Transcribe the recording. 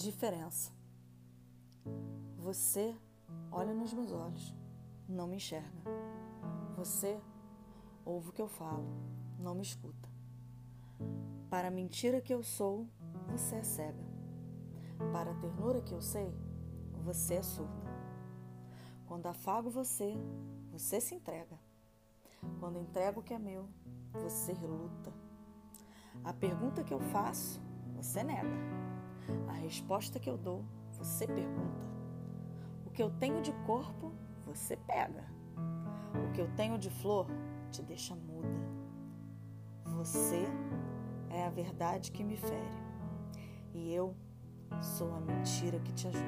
Diferença. Você olha nos meus olhos, não me enxerga. Você ouve o que eu falo, não me escuta. Para a mentira que eu sou, você é cega. Para a ternura que eu sei, você é surda. Quando afago você, você se entrega. Quando entrego o que é meu, você reluta. A pergunta que eu faço, você nega. Resposta que eu dou, você pergunta. O que eu tenho de corpo, você pega. O que eu tenho de flor te deixa muda. Você é a verdade que me fere. E eu sou a mentira que te ajuda.